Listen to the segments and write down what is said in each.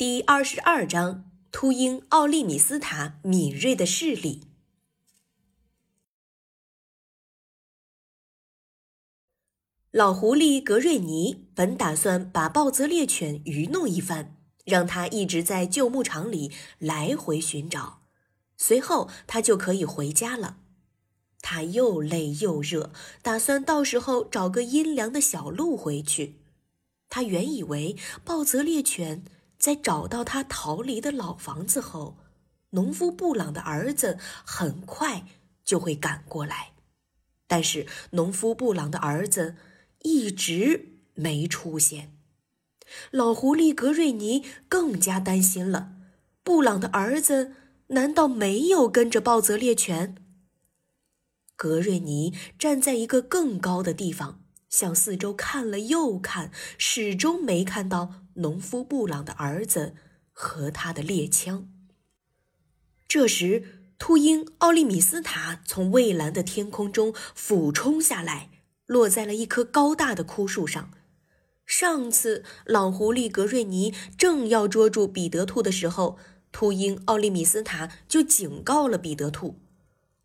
第二十二章：秃鹰奥利米斯塔敏锐的视力。老狐狸格瑞尼本打算把暴泽猎犬愚弄一番，让他一直在旧牧场里来回寻找，随后他就可以回家了。他又累又热，打算到时候找个阴凉的小路回去。他原以为暴泽猎犬在找到他逃离的老房子后，农夫布朗的儿子很快就会赶过来，但是农夫布朗的儿子。一直没出现，老狐狸格瑞尼更加担心了。布朗的儿子难道没有跟着暴泽猎犬？格瑞尼站在一个更高的地方，向四周看了又看，始终没看到农夫布朗的儿子和他的猎枪。这时，秃鹰奥利米斯塔从蔚蓝的天空中俯冲下来。落在了一棵高大的枯树上。上次老狐狸格瑞尼正要捉住彼得兔的时候，秃鹰奥利米斯塔就警告了彼得兔。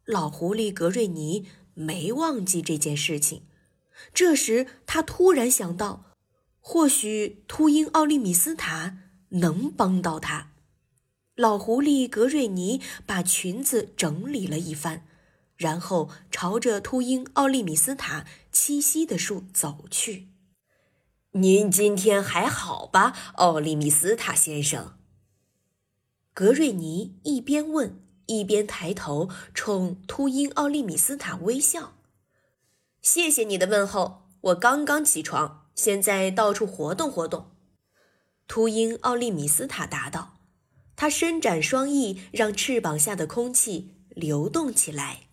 老狐狸格瑞尼没忘记这件事情。这时他突然想到，或许秃鹰奥利米斯塔能帮到他。老狐狸格瑞尼把裙子整理了一番。然后朝着秃鹰奥利米斯塔栖息的树走去。您今天还好吧，奥利米斯塔先生？格瑞尼一边问，一边抬头冲秃鹰奥利米斯塔微笑。谢谢你的问候，我刚刚起床，现在到处活动活动。秃鹰奥利米斯塔答道。他伸展双翼，让翅膀下的空气流动起来。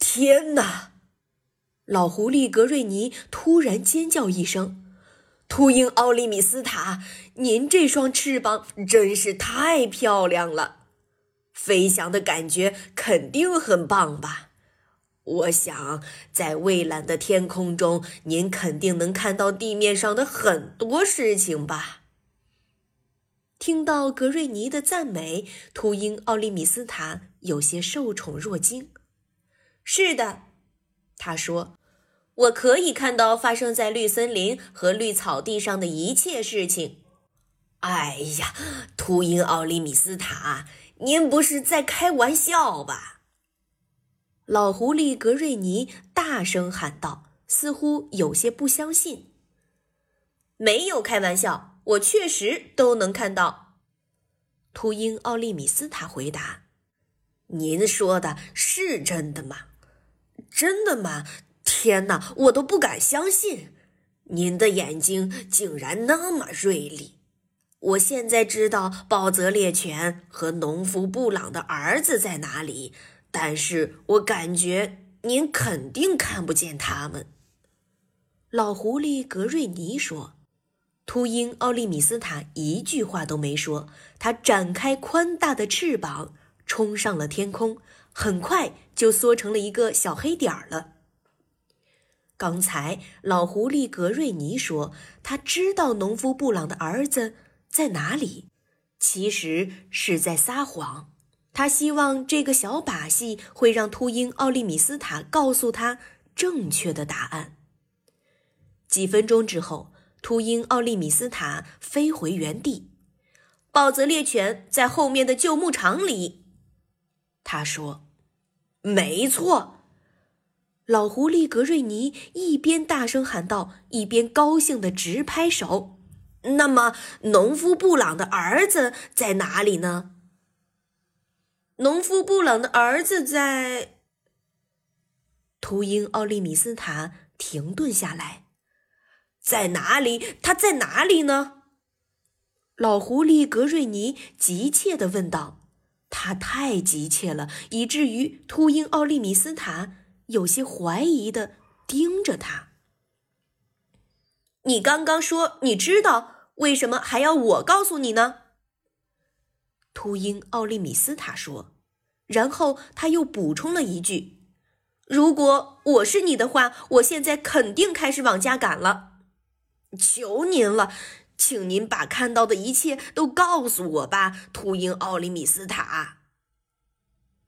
天哪！老狐狸格瑞尼突然尖叫一声：“秃鹰奥利米斯塔，您这双翅膀真是太漂亮了，飞翔的感觉肯定很棒吧？我想，在蔚蓝的天空中，您肯定能看到地面上的很多事情吧？”听到格瑞尼的赞美，秃鹰奥利米斯塔有些受宠若惊。是的，他说：“我可以看到发生在绿森林和绿草地上的一切事情。”哎呀，秃鹰奥利米斯塔，您不是在开玩笑吧？老狐狸格瑞尼大声喊道，似乎有些不相信。“没有开玩笑，我确实都能看到。”秃鹰奥利米斯塔回答。“您说的是真的吗？”真的吗？天哪，我都不敢相信，您的眼睛竟然那么锐利。我现在知道暴泽猎犬和农夫布朗的儿子在哪里，但是我感觉您肯定看不见他们。老狐狸格瑞尼说：“秃鹰奥利米斯塔一句话都没说，他展开宽大的翅膀，冲上了天空。”很快就缩成了一个小黑点儿了。刚才老狐狸格瑞尼说他知道农夫布朗的儿子在哪里，其实是在撒谎。他希望这个小把戏会让秃鹰奥利米斯塔告诉他正确的答案。几分钟之后，秃鹰奥利米斯塔飞回原地。暴泽猎犬在后面的旧牧场里，他说。没错，老狐狸格瑞尼一边大声喊道，一边高兴的直拍手。那么，农夫布朗的儿子在哪里呢？农夫布朗的儿子在……秃鹰奥利米斯塔停顿下来，在哪里？他在哪里呢？老狐狸格瑞尼急切的问道。他太急切了，以至于秃鹰奥利米斯塔有些怀疑的盯着他。你刚刚说你知道，为什么还要我告诉你呢？秃鹰奥利米斯塔说，然后他又补充了一句：“如果我是你的话，我现在肯定开始往家赶了。求您了，请您把看到的一切都告诉我吧，秃鹰奥利米斯塔。”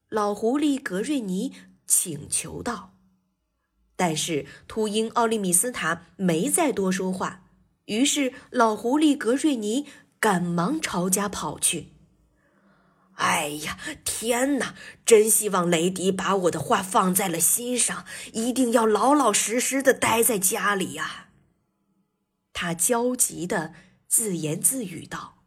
老狐狸格瑞尼请求道。但是秃鹰奥利米斯塔没再多说话，于是老狐狸格瑞尼赶忙朝家跑去。哎呀，天哪！真希望雷迪把我的话放在了心上，一定要老老实实的待在家里呀。他焦急的自言自语道。